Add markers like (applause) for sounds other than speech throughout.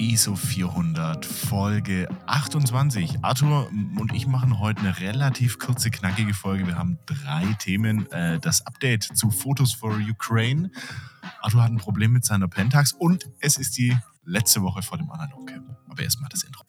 ISO 400, Folge 28. Arthur und ich machen heute eine relativ kurze, knackige Folge. Wir haben drei Themen. Äh, das Update zu Photos for Ukraine. Arthur hat ein Problem mit seiner Pentax und es ist die letzte Woche vor dem Analog Camp. Aber erstmal das Intro.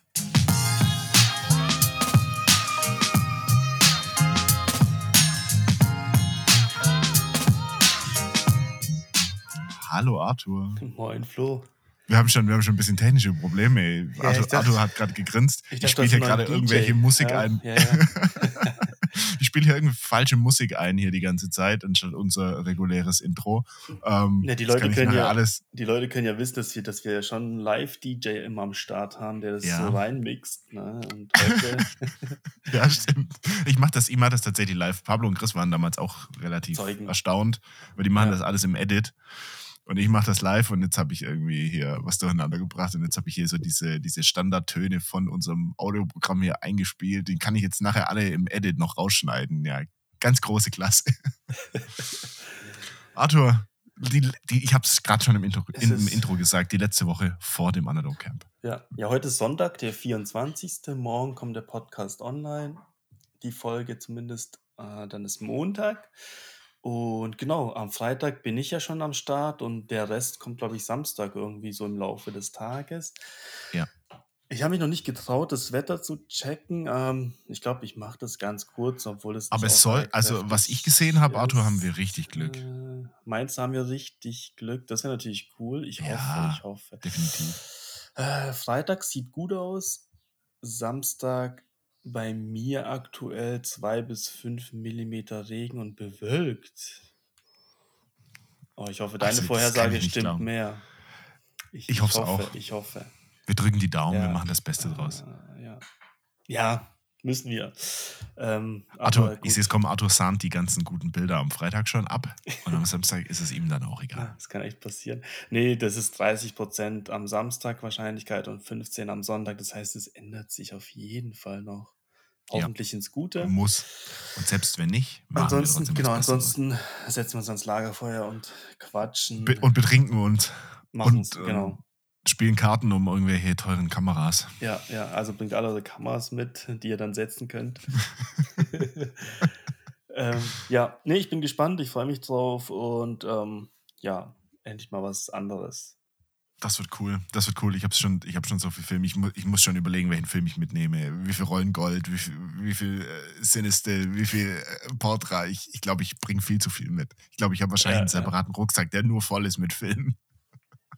Hallo Arthur. Moin Flo. Wir haben schon, wir haben schon ein bisschen technische Probleme. Ja, Arthur, dachte, Arthur, hat gerade gegrinst. Ich, ich spiele hier gerade irgendwelche Musik ja, ein. Ja, (laughs) ich spiele hier irgendwie falsche Musik ein hier die ganze Zeit, anstatt unser reguläres Intro. Ähm, ja, die, Leute können ja, alles die Leute können ja wissen, dass wir, dass wir schon einen Live-DJ immer am Start haben, der das so reinmixt. Ne? (laughs) Ja, stimmt. Ich mache das, ich mach das tatsächlich live. Pablo und Chris waren damals auch relativ Zeugen. erstaunt, weil die machen das alles im Edit. Und ich mache das live und jetzt habe ich irgendwie hier was durcheinander gebracht und jetzt habe ich hier so diese, diese Standardtöne von unserem Audioprogramm hier eingespielt. Den kann ich jetzt nachher alle im Edit noch rausschneiden. Ja, ganz große Klasse. (laughs) Arthur, die, die, ich habe es gerade schon im Intro, in, im Intro gesagt, die letzte Woche vor dem Analog Camp. Ja, ja, heute ist Sonntag, der 24. Morgen kommt der Podcast online. Die Folge zumindest. Äh, dann ist Montag. Und genau, am Freitag bin ich ja schon am Start und der Rest kommt, glaube ich, Samstag irgendwie so im Laufe des Tages. Ja. Ich habe mich noch nicht getraut, das Wetter zu checken. Ähm, ich glaube, ich mache das ganz kurz, obwohl es. Aber es soll, also was ich gesehen habe, Arthur, haben wir richtig Glück. Äh, meinst du, haben wir richtig Glück? Das wäre natürlich cool. Ich ja, hoffe, ich hoffe. Definitiv. Äh, Freitag sieht gut aus. Samstag bei mir aktuell 2 bis 5 Millimeter Regen und bewölkt. Oh, ich hoffe, deine also, Vorhersage stimmt glauben. mehr. Ich, ich, hoffe auch. Ich hoffe. Wir drücken die Daumen, ja. wir machen das Beste draus. Ja. ja, müssen wir. Ähm, Arthur, ich sehe es kommen, Arthur sahnt die ganzen guten Bilder am Freitag schon ab und am Samstag ist es ihm dann auch egal. Ja, das kann echt passieren. Nee, das ist 30 Prozent am Samstag Wahrscheinlichkeit und 15 am Sonntag. Das heißt, es ändert sich auf jeden Fall noch. Hoffentlich ja. ins Gute. Muss. Und selbst wenn nicht, machen ansonsten, wir genau, ansonsten setzen wir uns ans Lagerfeuer und quatschen. Be und betrinken uns. Machen und, ähm, genau spielen Karten um irgendwelche teuren Kameras. Ja, ja, also bringt alle eure Kameras mit, die ihr dann setzen könnt. (laughs) ähm, ja, nee, ich bin gespannt, ich freue mich drauf und ähm, ja, endlich mal was anderes. Das wird cool, das wird cool. Ich habe schon, hab schon so viel Film. Ich, mu ich muss schon überlegen, welchen Film ich mitnehme. Wie viel Rollen Gold, wie viel, wie viel äh, Sinister, wie viel äh, Portra. Ich glaube, ich, glaub, ich bringe viel zu viel mit. Ich glaube, ich habe wahrscheinlich ja, einen separaten ja. Rucksack, der nur voll ist mit Filmen.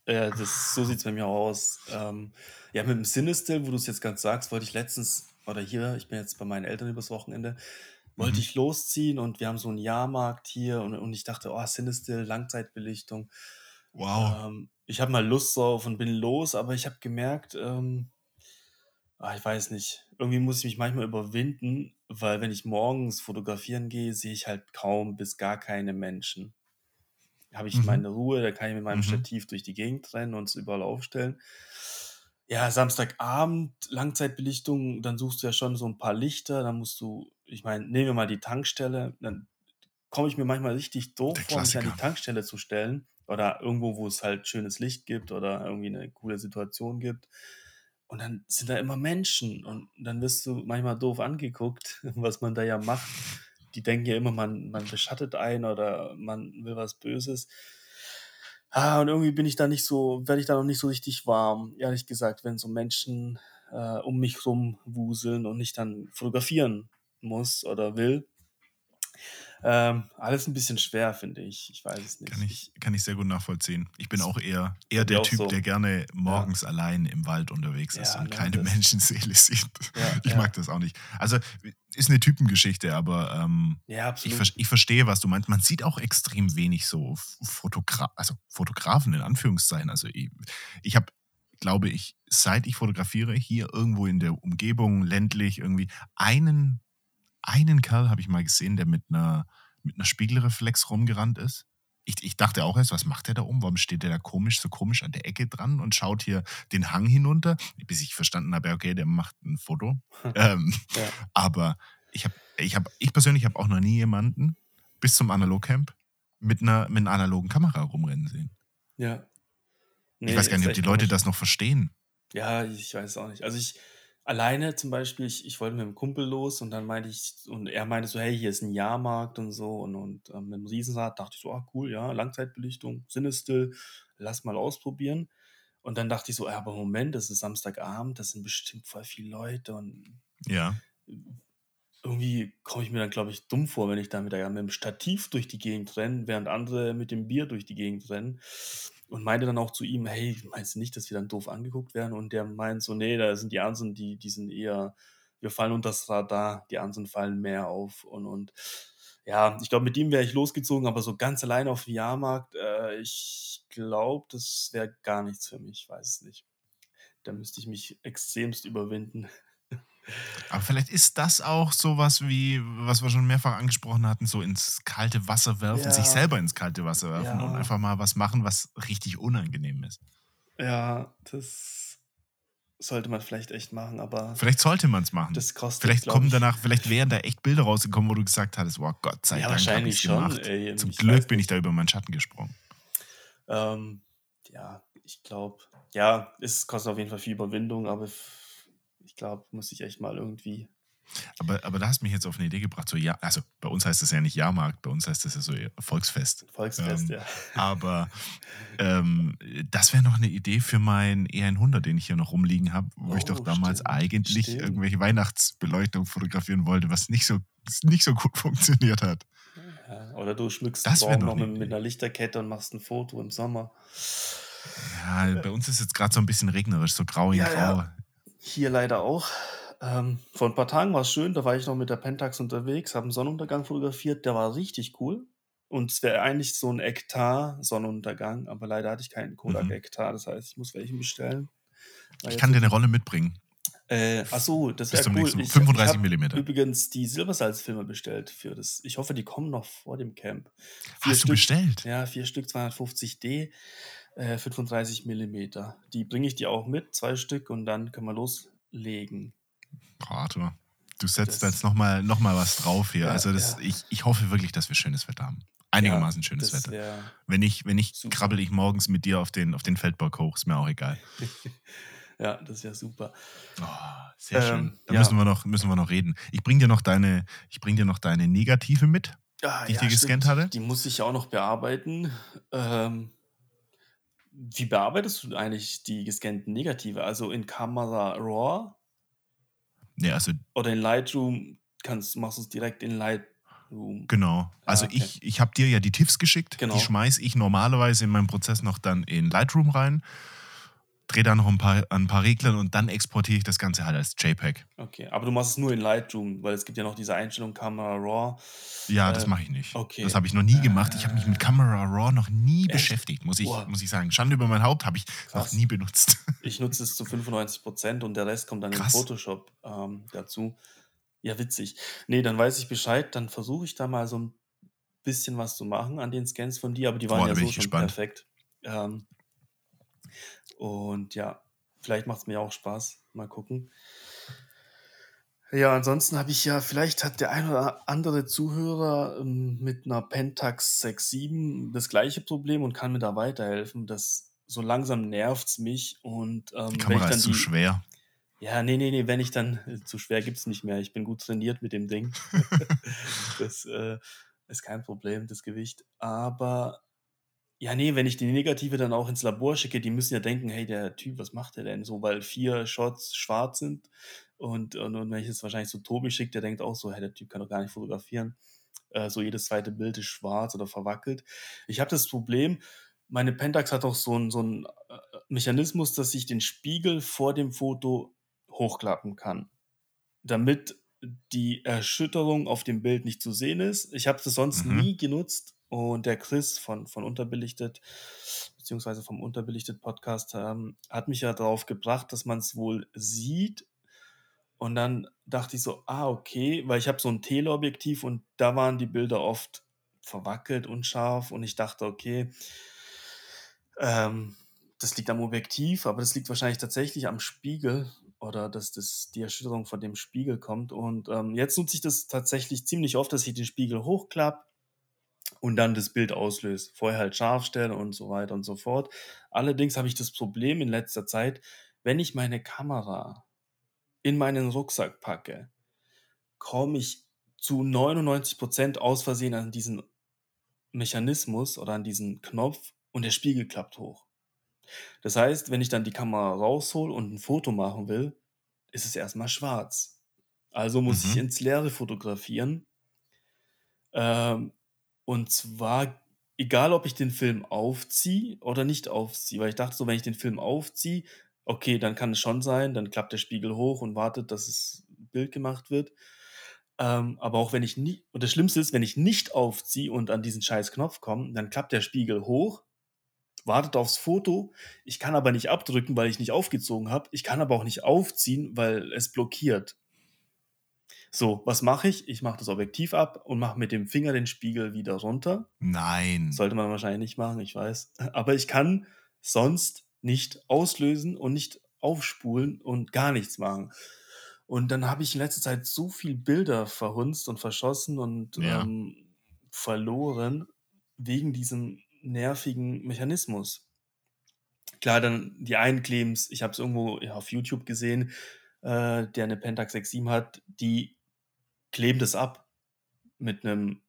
Ja, das, so sieht es bei mir auch aus. Ähm, ja, mit dem Cinestill, wo du es jetzt ganz sagst, wollte ich letztens, oder hier, ich bin jetzt bei meinen Eltern übers Wochenende, wollte mhm. ich losziehen und wir haben so einen Jahrmarkt hier und, und ich dachte, oh, Cinestill, Langzeitbelichtung. Wow. Ähm, ich habe mal Lust drauf und bin los, aber ich habe gemerkt, ähm, ach, ich weiß nicht, irgendwie muss ich mich manchmal überwinden, weil wenn ich morgens fotografieren gehe, sehe ich halt kaum bis gar keine Menschen habe ich mhm. meine Ruhe, da kann ich mit meinem mhm. Stativ durch die Gegend rennen und es überall aufstellen. Ja, Samstagabend, Langzeitbelichtung, dann suchst du ja schon so ein paar Lichter, dann musst du, ich meine, nehmen wir mal die Tankstelle, dann komme ich mir manchmal richtig doof vor, mich an die Tankstelle zu stellen oder irgendwo, wo es halt schönes Licht gibt oder irgendwie eine coole Situation gibt. Und dann sind da immer Menschen und dann wirst du manchmal doof angeguckt, (laughs) was man da ja macht die denken ja immer, man, man beschattet einen oder man will was Böses. Ah, und irgendwie bin ich da nicht so, werde ich da noch nicht so richtig warm, ehrlich gesagt, wenn so Menschen äh, um mich rum wuseln und ich dann fotografieren muss oder will. Ähm, alles ein bisschen schwer, finde ich. Ich weiß es nicht. Kann ich, kann ich sehr gut nachvollziehen. Ich bin auch eher, eher der Typ, so. der gerne morgens ja. allein im Wald unterwegs ist ja, und keine das. Menschenseele (laughs) sieht. Ja, ich mag das auch nicht. Also ist eine Typengeschichte, aber ähm, ich, ich, verstehe, was du meinst. Man sieht auch extrem wenig so Fotogra also Fotografen in Anführungszeichen. Also ich, ich habe glaube ich, seit ich fotografiere, hier irgendwo in der Umgebung, ländlich, irgendwie einen einen Kerl habe ich mal gesehen, der mit einer, mit einer Spiegelreflex rumgerannt ist. Ich, ich dachte auch erst, was macht der da um? Warum steht der da komisch, so komisch an der Ecke dran und schaut hier den Hang hinunter? Bis ich verstanden habe, okay, der macht ein Foto. ähm, ja. Aber ich habe, ich habe, ich persönlich habe auch noch nie jemanden bis zum Analogcamp mit einer, mit einer analogen Kamera rumrennen sehen. Ja. Nee, ich weiß gar nicht, ob die Leute das noch verstehen. Ja, ich weiß auch nicht. Also ich alleine zum Beispiel, ich, ich wollte mit einem Kumpel los und dann meinte ich, und er meinte so, hey, hier ist ein Jahrmarkt und so und, und ähm, mit einem Riesenrad dachte ich so, ah cool, ja, Langzeitbelichtung, Sinnesstill, lass mal ausprobieren. Und dann dachte ich so, ja, aber Moment, das ist Samstagabend, das sind bestimmt voll viele Leute und Ja. irgendwie komme ich mir dann, glaube ich, dumm vor, wenn ich da mit, mit dem Stativ durch die Gegend renne, während andere mit dem Bier durch die Gegend rennen. Und meinte dann auch zu ihm, hey, meinst du nicht, dass wir dann doof angeguckt werden? Und der meint so, nee, da sind die anderen, die, die sind eher, wir fallen unter das Radar, die anderen fallen mehr auf. Und, und ja, ich glaube, mit ihm wäre ich losgezogen, aber so ganz allein auf dem Jahrmarkt, äh, ich glaube, das wäre gar nichts für mich, ich weiß es nicht. Da müsste ich mich extremst überwinden. Aber vielleicht ist das auch sowas wie, was wir schon mehrfach angesprochen hatten, so ins kalte Wasser werfen, ja. sich selber ins kalte Wasser werfen ja. und einfach mal was machen, was richtig unangenehm ist. Ja, das sollte man vielleicht echt machen, aber. Vielleicht sollte man es machen. Das kostet. Vielleicht kommen danach, vielleicht wären da echt Bilder rausgekommen, wo du gesagt hattest, wow, Gott sei ja, Dank. Wahrscheinlich schon. Ey, Zum Glück bin ich da über meinen Schatten gesprungen. Ähm, ja, ich glaube, ja, es kostet auf jeden Fall viel Überwindung, aber ich glaube, muss ich echt mal irgendwie. Aber, aber da hast du mich jetzt auf eine Idee gebracht. So, ja, also bei uns heißt das ja nicht Jahrmarkt, bei uns heißt das ja so Volksfest. Volksfest, ähm, ja. Aber ähm, das wäre noch eine Idee für meinen E100, den ich hier noch rumliegen habe, wo oh, ich doch oh, damals stimmt, eigentlich stimmt. irgendwelche Weihnachtsbeleuchtung fotografieren wollte, was nicht so, nicht so gut (laughs) funktioniert hat. Ja, oder du schmückst das den noch mit, mit einer Lichterkette und machst ein Foto im Sommer. Ja, bei uns ist jetzt gerade so ein bisschen regnerisch, so grau in ja, grau. Ja. Hier leider auch. Ähm, vor ein paar Tagen war es schön, da war ich noch mit der Pentax unterwegs, habe einen Sonnenuntergang fotografiert, der war richtig cool. Und es wäre eigentlich so ein Ektar Sonnenuntergang, aber leider hatte ich keinen Kodak mhm. Ektar, das heißt, ich muss welchen bestellen. Ich kann dir eine Rolle mitbringen. Äh, achso, das wäre cool. Ich, 35 mm. übrigens die Silbersalzfilme bestellt für das. Ich hoffe, die kommen noch vor dem Camp. Vier Hast Stück, du bestellt? Ja, vier Stück 250D. 35 äh, mm. Die bringe ich dir auch mit, zwei Stück, und dann können wir loslegen. Arthur, du setzt das, jetzt nochmal noch mal was drauf hier. Ja, also das, ja. ich, ich hoffe wirklich, dass wir schönes Wetter haben. Einigermaßen ja, schönes Wetter. Wenn ich, wenn ich krabbel ich morgens mit dir auf den, auf den Feldberg hoch, ist mir auch egal. (laughs) ja, das ist ja super. Oh, sehr ähm, schön. Da müssen, wir noch, müssen wir noch reden. Ich bringe dir noch deine, ich bring dir noch deine Negative mit, ah, die ich dir gescannt hatte. Die muss ich auch noch bearbeiten. Ähm, wie bearbeitest du eigentlich die gescannten Negative? Also in Camera Raw? Ja, also. Oder in Lightroom kannst, machst du es direkt in Lightroom. Genau. Also ah, okay. ich, ich habe dir ja die TIFFs geschickt. Genau. Die schmeiße ich normalerweise in meinem Prozess noch dann in Lightroom rein drehe da noch ein paar, ein paar Reglern und dann exportiere ich das Ganze halt als JPEG. Okay, aber du machst es nur in Lightroom, weil es gibt ja noch diese Einstellung Camera Raw. Ja, äh, das mache ich nicht. Okay. Das habe ich noch nie gemacht. Ich habe mich mit Camera Raw noch nie Echt? beschäftigt, muss ich, muss ich sagen. Schande über mein Haupt habe ich Krass. noch nie benutzt. (laughs) Ich nutze es zu 95 Prozent und der Rest kommt dann Krass. in Photoshop ähm, dazu. Ja, witzig. Nee, dann weiß ich Bescheid, dann versuche ich da mal so ein bisschen was zu machen an den Scans von dir, aber die waren Boah, ja so schon gespannt. perfekt. Ähm, und ja, vielleicht macht es mir auch Spaß. Mal gucken. Ja, ansonsten habe ich ja, vielleicht hat der ein oder andere Zuhörer ähm, mit einer Pentax 6.7 das gleiche Problem und kann mir da weiterhelfen. Das so langsam nervt es mich und ähm, die Kamera ist zu schwer. Ja, nee, nee, nee, wenn ich dann, zu schwer gibt es nicht mehr. Ich bin gut trainiert mit dem Ding. (laughs) das äh, ist kein Problem, das Gewicht. Aber ja, nee, wenn ich die Negative dann auch ins Labor schicke, die müssen ja denken, hey, der Typ, was macht der denn so, weil vier Shots schwarz sind und, und, und wenn ich es wahrscheinlich so Tobi schicke, der denkt auch so, hey, der Typ kann doch gar nicht fotografieren. Äh, so jedes zweite Bild ist schwarz oder verwackelt. Ich habe das Problem, meine Pentax hat auch so einen so äh, Mechanismus, dass ich den Spiegel vor dem Foto hochklappen kann, damit die Erschütterung auf dem Bild nicht zu sehen ist. Ich habe das sonst mhm. nie genutzt, und der Chris von, von Unterbelichtet, beziehungsweise vom Unterbelichtet Podcast, ähm, hat mich ja darauf gebracht, dass man es wohl sieht. Und dann dachte ich so, ah, okay, weil ich habe so ein Teleobjektiv und da waren die Bilder oft verwackelt, unscharf. Und ich dachte, okay, ähm, das liegt am Objektiv, aber das liegt wahrscheinlich tatsächlich am Spiegel oder dass das, die Erschütterung von dem Spiegel kommt. Und ähm, jetzt nutze ich das tatsächlich ziemlich oft, dass ich den Spiegel hochklappe und dann das Bild auslöst. Vorher halt scharf stellen und so weiter und so fort. Allerdings habe ich das Problem in letzter Zeit, wenn ich meine Kamera in meinen Rucksack packe, komme ich zu 99% aus Versehen an diesen Mechanismus oder an diesen Knopf und der Spiegel klappt hoch. Das heißt, wenn ich dann die Kamera raushole und ein Foto machen will, ist es erstmal schwarz. Also muss ich mhm. ins Leere fotografieren. Ähm, und zwar egal, ob ich den Film aufziehe oder nicht aufziehe, weil ich dachte so, wenn ich den Film aufziehe, okay, dann kann es schon sein, dann klappt der Spiegel hoch und wartet, dass es Bild gemacht wird. Ähm, aber auch wenn ich nicht, und das Schlimmste ist, wenn ich nicht aufziehe und an diesen scheiß Knopf komme, dann klappt der Spiegel hoch, wartet aufs Foto. Ich kann aber nicht abdrücken, weil ich nicht aufgezogen habe. Ich kann aber auch nicht aufziehen, weil es blockiert. So, was mache ich? Ich mache das Objektiv ab und mache mit dem Finger den Spiegel wieder runter. Nein. Sollte man wahrscheinlich nicht machen, ich weiß. (laughs) Aber ich kann sonst nicht auslösen und nicht aufspulen und gar nichts machen. Und dann habe ich in letzter Zeit so viele Bilder verhunzt und verschossen und ja. ähm, verloren wegen diesem nervigen Mechanismus. Klar, dann die einen Claims, ich habe es irgendwo auf YouTube gesehen, äh, der eine Pentax 6.7 hat, die kleben das ab mit einem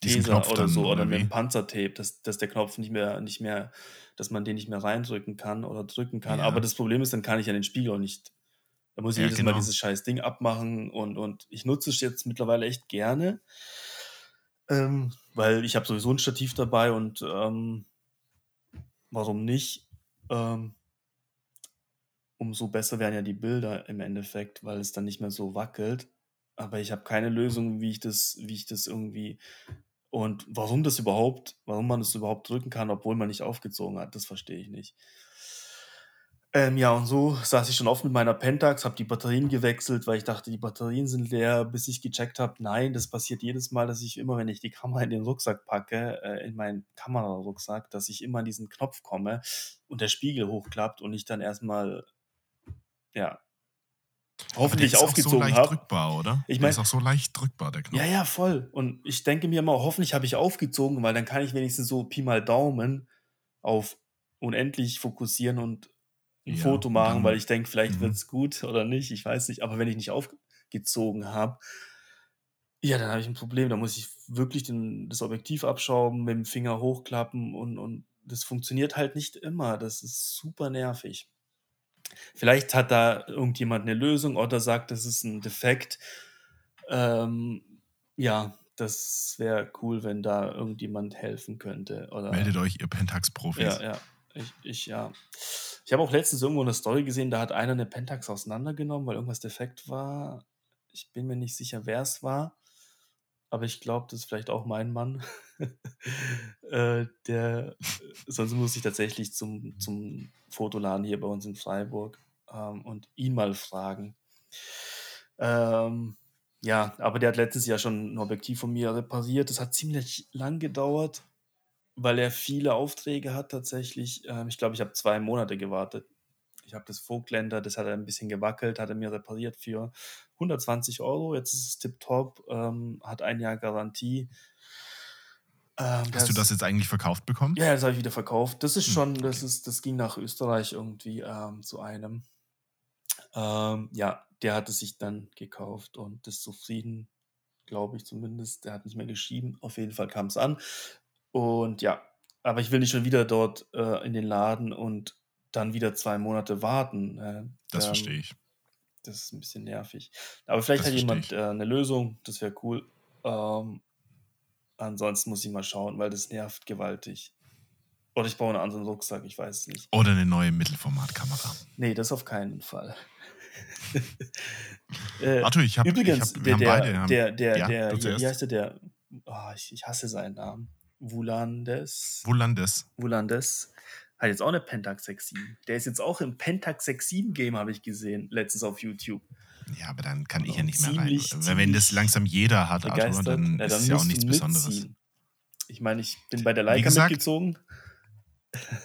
Taser oder so oder, oder einem Panzertape, dass, dass der Knopf nicht mehr, nicht mehr, dass man den nicht mehr reindrücken kann oder drücken kann. Ja. Aber das Problem ist, dann kann ich ja den Spiegel auch nicht. Da muss ich ja, jedes genau. Mal dieses scheiß Ding abmachen und, und ich nutze es jetzt mittlerweile echt gerne, ähm, weil ich habe sowieso ein Stativ dabei und ähm, warum nicht? Ähm, umso besser werden ja die Bilder im Endeffekt, weil es dann nicht mehr so wackelt. Aber ich habe keine Lösung, wie ich das, wie ich das irgendwie und warum das überhaupt, warum man das überhaupt drücken kann, obwohl man nicht aufgezogen hat, das verstehe ich nicht. Ähm, ja, und so saß ich schon oft mit meiner Pentax, habe die Batterien gewechselt, weil ich dachte, die Batterien sind leer, bis ich gecheckt habe, nein, das passiert jedes Mal, dass ich immer, wenn ich die Kamera in den Rucksack packe, äh, in meinen Kamerarucksack, dass ich immer an diesen Knopf komme und der Spiegel hochklappt und ich dann erstmal, ja, hoffentlich der ist aufgezogen auch so leicht habe. drückbar, oder? Ich mein, der ist auch so leicht drückbar, der Knopf. Ja, ja, voll. Und ich denke mir immer, hoffentlich habe ich aufgezogen, weil dann kann ich wenigstens so Pi mal Daumen auf unendlich fokussieren und ein ja, Foto machen, dann, weil ich denke, vielleicht mhm. wird es gut oder nicht, ich weiß nicht. Aber wenn ich nicht aufgezogen habe, ja, dann habe ich ein Problem. Da muss ich wirklich den, das Objektiv abschrauben, mit dem Finger hochklappen und, und das funktioniert halt nicht immer. Das ist super nervig. Vielleicht hat da irgendjemand eine Lösung oder sagt, das ist ein Defekt. Ähm, ja, das wäre cool, wenn da irgendjemand helfen könnte. Oder, Meldet euch, ihr Pentax-Profis. Ja, ja. Ich, ich ja. Ich habe auch letztens irgendwo eine Story gesehen, da hat einer eine Pentax auseinandergenommen, weil irgendwas defekt war. Ich bin mir nicht sicher, wer es war. Aber ich glaube, das ist vielleicht auch mein Mann. (laughs) äh, der, sonst muss ich tatsächlich zum, zum Fotoladen hier bei uns in Freiburg ähm, und ihn mal fragen. Ähm, ja, aber der hat letztes Jahr schon ein Objektiv von mir repariert. Das hat ziemlich lang gedauert, weil er viele Aufträge hat tatsächlich. Ähm, ich glaube, ich habe zwei Monate gewartet. Ich habe das Vogtländer, das hat er ein bisschen gewackelt, hat er mir repariert für 120 Euro. Jetzt ist es tipptopp, ähm, hat ein Jahr Garantie. Ähm, Hast das, du das jetzt eigentlich verkauft bekommen? Ja, das habe ich wieder verkauft. Das ist hm, schon, okay. das ist, das ging nach Österreich irgendwie ähm, zu einem. Ähm, ja, der hat es sich dann gekauft und ist zufrieden, glaube ich zumindest. Der hat nicht mehr geschrieben. Auf jeden Fall kam es an. Und ja, aber ich will nicht schon wieder dort äh, in den Laden und dann wieder zwei Monate warten. Äh, das ähm, verstehe ich. Das ist ein bisschen nervig. Aber vielleicht das hat jemand äh, eine Lösung, das wäre cool. Ähm, ansonsten muss ich mal schauen, weil das nervt gewaltig. Oder ich baue einen anderen Rucksack, ich weiß es nicht. Oder eine neue Mittelformatkamera. Nee, das auf keinen Fall. (laughs) äh, Arthur, ich habe übrigens, ich hab, wir der, haben beide. Der, der, ja, der, der wie heißt der? der oh, ich, ich hasse seinen Namen. Wulandes. Wulandes. Wulandes. Hat jetzt auch eine Pentax 6.7. Der ist jetzt auch im Pentax 6.7 Game, habe ich gesehen, letztens auf YouTube. Ja, aber dann kann ich ja nicht mehr rein. Wenn das langsam jeder hat, Arthur, dann, ja, dann ist es ja auch nichts Besonderes. Ich meine, ich bin bei der Leica gesagt, mitgezogen.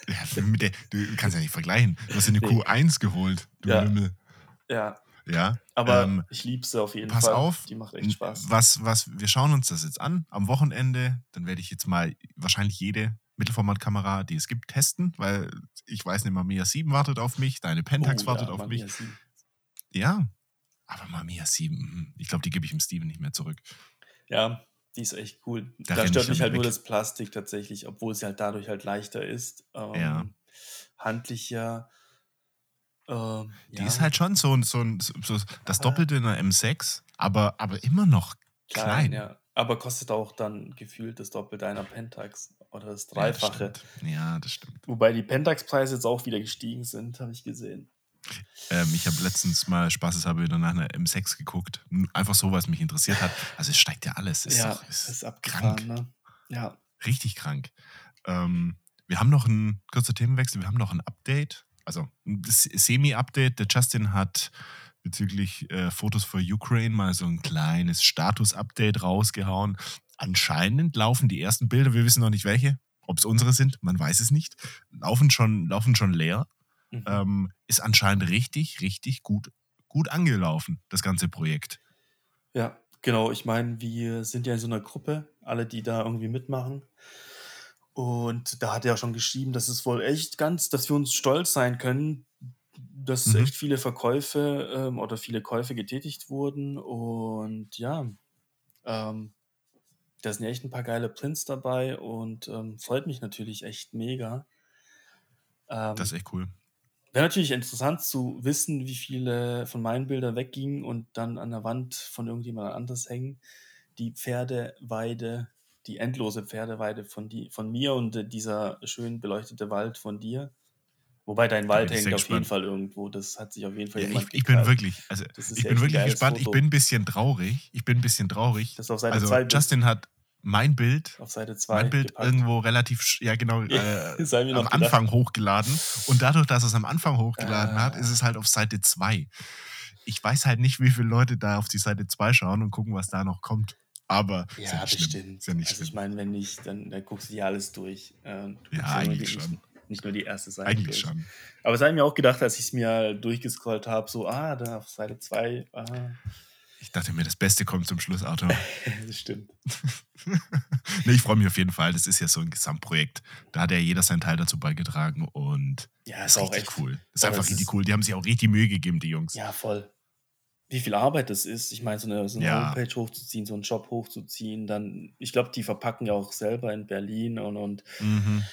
Ja, (laughs) der, du kannst ja nicht vergleichen. Du hast eine nee. Q1 geholt, du ja. Lümmel. Ja. Ja. Aber ähm, ich liebe sie auf jeden pass Fall. Pass auf. Die macht echt Spaß. Was, was, wir schauen uns das jetzt an am Wochenende. Dann werde ich jetzt mal wahrscheinlich jede Mittelformatkamera, die es gibt, testen, weil ich weiß nicht, Mamiya 7 wartet auf mich, deine Pentax oh, wartet ja, auf Mamiya mich. 7. Ja, aber Mamiya 7, hm, ich glaube, die gebe ich dem Steven nicht mehr zurück. Ja, die ist echt cool. Da, da stört mich halt weg. nur das Plastik tatsächlich, obwohl sie halt dadurch halt leichter ist. Ähm, ja. Handlicher. Ähm, die ja. ist halt schon so, so, so das Doppelte in der M6, aber, aber immer noch klein. klein. Ja. Aber kostet auch dann gefühlt das Doppelte einer Pentax oder das Dreifache. Ja, das ja, das stimmt. Wobei die Pentax-Preise jetzt auch wieder gestiegen sind, habe ich gesehen. Ähm, ich habe letztens mal spaßeshalber wieder nach einer M6 geguckt. Einfach so, was mich interessiert hat. Also es steigt ja alles. Es ja, ist, ist, ist krank. Ne? Ja. Richtig krank. Ähm, wir haben noch ein kurzer Themenwechsel, wir haben noch ein Update. Also ein Semi-Update. Der Justin hat bezüglich äh, Fotos for Ukraine mal so ein kleines Status-Update rausgehauen. Anscheinend laufen die ersten Bilder, wir wissen noch nicht welche, ob es unsere sind, man weiß es nicht, laufen schon, laufen schon leer. Mhm. Ähm, ist anscheinend richtig, richtig gut, gut angelaufen, das ganze Projekt. Ja, genau. Ich meine, wir sind ja in so einer Gruppe, alle, die da irgendwie mitmachen. Und da hat er schon geschrieben, dass es wohl echt ganz, dass wir uns stolz sein können, dass mhm. echt viele Verkäufe ähm, oder viele Käufe getätigt wurden. Und ja, ähm, da sind ja echt ein paar geile Prints dabei und ähm, freut mich natürlich echt mega. Ähm, das ist echt cool. Wäre natürlich interessant zu wissen, wie viele von meinen Bildern weggingen und dann an der Wand von irgendjemand anders hängen. Die Pferdeweide, die endlose Pferdeweide von, die, von mir und äh, dieser schön beleuchtete Wald von dir. Wobei dein Wald hängt auf gespannt. jeden Fall irgendwo. Das hat sich auf jeden Fall ja, ich, ich bin wirklich, also ich bin wirklich gespannt. Foto. Ich bin ein bisschen traurig. Ich bin ein bisschen traurig. Das auf Seite also Justin hat mein Bild, auf Seite 2 mein Bild gepackt. irgendwo relativ, ja genau, (laughs) äh, am Anfang hochgeladen. Und dadurch, dass es am Anfang hochgeladen ah. hat, ist es halt auf Seite 2. Ich weiß halt nicht, wie viele Leute da auf die Seite 2 schauen und gucken, was da noch kommt. Aber ja, ja bestimmt. Ist ja nicht also ich meine, wenn nicht, dann, dann guckst du dir alles durch. Ähm, ja, eigentlich schon. Nicht, nur die erste Seite. Eigentlich durch. schon. Aber es habe ich mir auch gedacht, als ich es mir durchgescrollt habe, so, ah, da auf Seite 2, ah. Ich dachte mir, das Beste kommt zum Schluss, Arthur. (laughs) das stimmt. (laughs) nee, ich freue mich auf jeden Fall. Das ist ja so ein Gesamtprojekt. Da hat ja jeder seinen Teil dazu beigetragen und ja, ist, ist auch echt cool. Das ist einfach richtig ist, cool. Die haben sich auch richtig Mühe gegeben, die Jungs. Ja, voll. Wie viel Arbeit das ist. Ich meine, so eine, so eine ja. Homepage hochzuziehen, so einen Shop hochzuziehen, dann, ich glaube, die verpacken ja auch selber in Berlin und, und mhm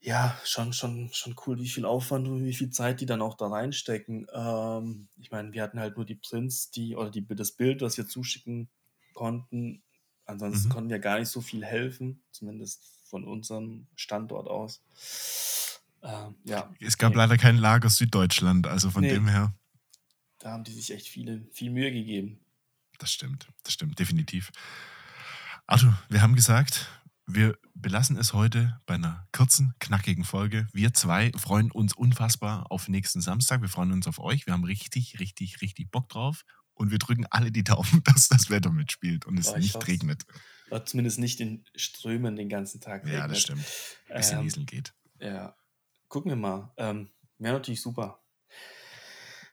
ja, schon, schon, schon cool, wie viel Aufwand und wie viel Zeit die dann auch da reinstecken. Ähm, ich meine, wir hatten halt nur die Prints, die, oder die, das Bild, das wir zuschicken konnten. Ansonsten mhm. konnten wir gar nicht so viel helfen, zumindest von unserem Standort aus. Ähm, ja. Es gab nee. leider kein Lager Süddeutschland, also von nee. dem her. Da haben die sich echt viele, viel Mühe gegeben. Das stimmt, das stimmt, definitiv. Arthur, wir haben gesagt, wir belassen es heute bei einer kurzen, knackigen Folge. Wir zwei freuen uns unfassbar auf nächsten Samstag. Wir freuen uns auf euch. Wir haben richtig, richtig, richtig Bock drauf. Und wir drücken alle die Daumen, (laughs) dass das Wetter mitspielt und es Boah, nicht regnet. Oder zumindest nicht in Strömen den ganzen Tag regnet. Ja, das stimmt. Ein bisschen ähm, Nieseln geht. Ja, gucken wir mal. Ähm, Wäre natürlich super.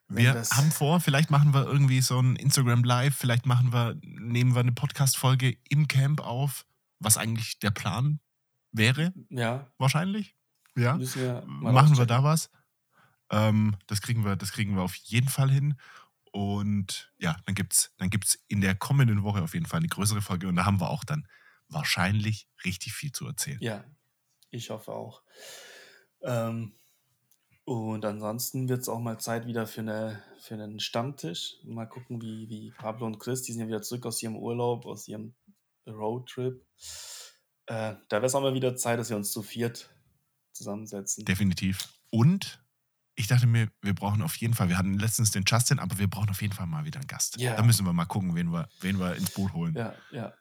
wir haben vor, vielleicht machen wir irgendwie so ein Instagram Live, vielleicht machen wir, nehmen wir eine Podcast-Folge im Camp auf was eigentlich der Plan wäre. Ja. Wahrscheinlich. Ja. Wir Machen wir da was. Ähm, das, kriegen wir, das kriegen wir auf jeden Fall hin. Und ja, dann gibt es dann gibt's in der kommenden Woche auf jeden Fall eine größere Folge und da haben wir auch dann wahrscheinlich richtig viel zu erzählen. Ja, ich hoffe auch. Ähm, und ansonsten wird es auch mal Zeit wieder für, eine, für einen Stammtisch. Mal gucken, wie, wie Pablo und Chris, die sind ja wieder zurück aus ihrem Urlaub, aus ihrem Roadtrip. Äh, da wäre es auch mal wieder Zeit, dass wir uns zu viert zusammensetzen. Definitiv. Und ich dachte mir, wir brauchen auf jeden Fall, wir hatten letztens den Justin, aber wir brauchen auf jeden Fall mal wieder einen Gast. Ja. Da müssen wir mal gucken, wen wir, wen wir ins Boot holen. Ja, ja.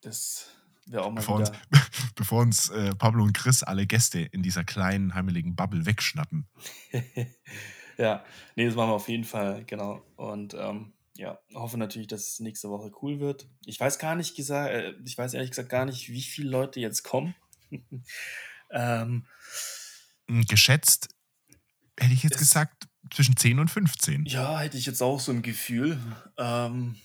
Das wäre auch mal bevor wieder. Uns, (laughs) bevor uns äh, Pablo und Chris alle Gäste in dieser kleinen, heimeligen Bubble wegschnappen. (laughs) ja, nee, das machen wir auf jeden Fall, genau. Und ähm, ja, hoffe natürlich, dass es nächste Woche cool wird. Ich weiß gar nicht gesagt, äh, ich weiß ehrlich gesagt gar nicht, wie viele Leute jetzt kommen. (laughs) ähm, hm, Geschätzt hätte ich jetzt gesagt zwischen 10 und 15. Ja, hätte ich jetzt auch so ein Gefühl. Ähm,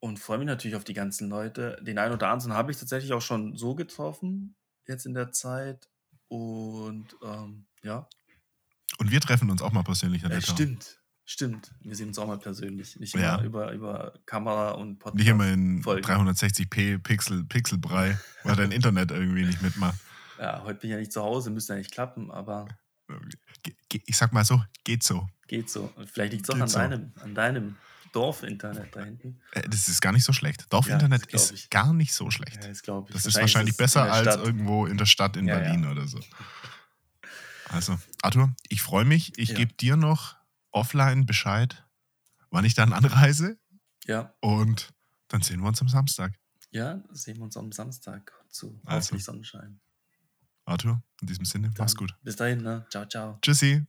und freue mich natürlich auf die ganzen Leute. Den einen oder anderen habe ich tatsächlich auch schon so getroffen. jetzt in der Zeit. Und ähm, ja. Und wir treffen uns auch mal persönlich an der äh, Stimmt, stimmt. Wir sehen uns auch mal persönlich. Nicht immer ja. über, über Kamera und Podcast. Nicht immer in 360p Pixel, Pixelbrei, (laughs) weil dein Internet irgendwie nicht mitmacht. Ja, heute bin ich ja nicht zu Hause, müsste ja nicht klappen, aber. Ich sag mal so, geht so. Geht so. Vielleicht liegt es auch an, so. deinem, an deinem Dorfinternet da hinten. Äh, das ist gar nicht so schlecht. Dorfinternet ja, ist gar nicht so schlecht. Ja, das glaube ich. Das ist wahrscheinlich ist besser als irgendwo in der Stadt in ja, Berlin oder so. Also, Arthur, ich freue mich. Ich gebe dir noch offline Bescheid, wann ich dann anreise. Ja. Und dann sehen wir uns am Samstag. Ja, sehen wir uns am Samstag zu also. Sonnenschein. Arthur, in diesem Sinne, dann mach's gut. Bis dahin, ne? Ciao, ciao. Tschüssi.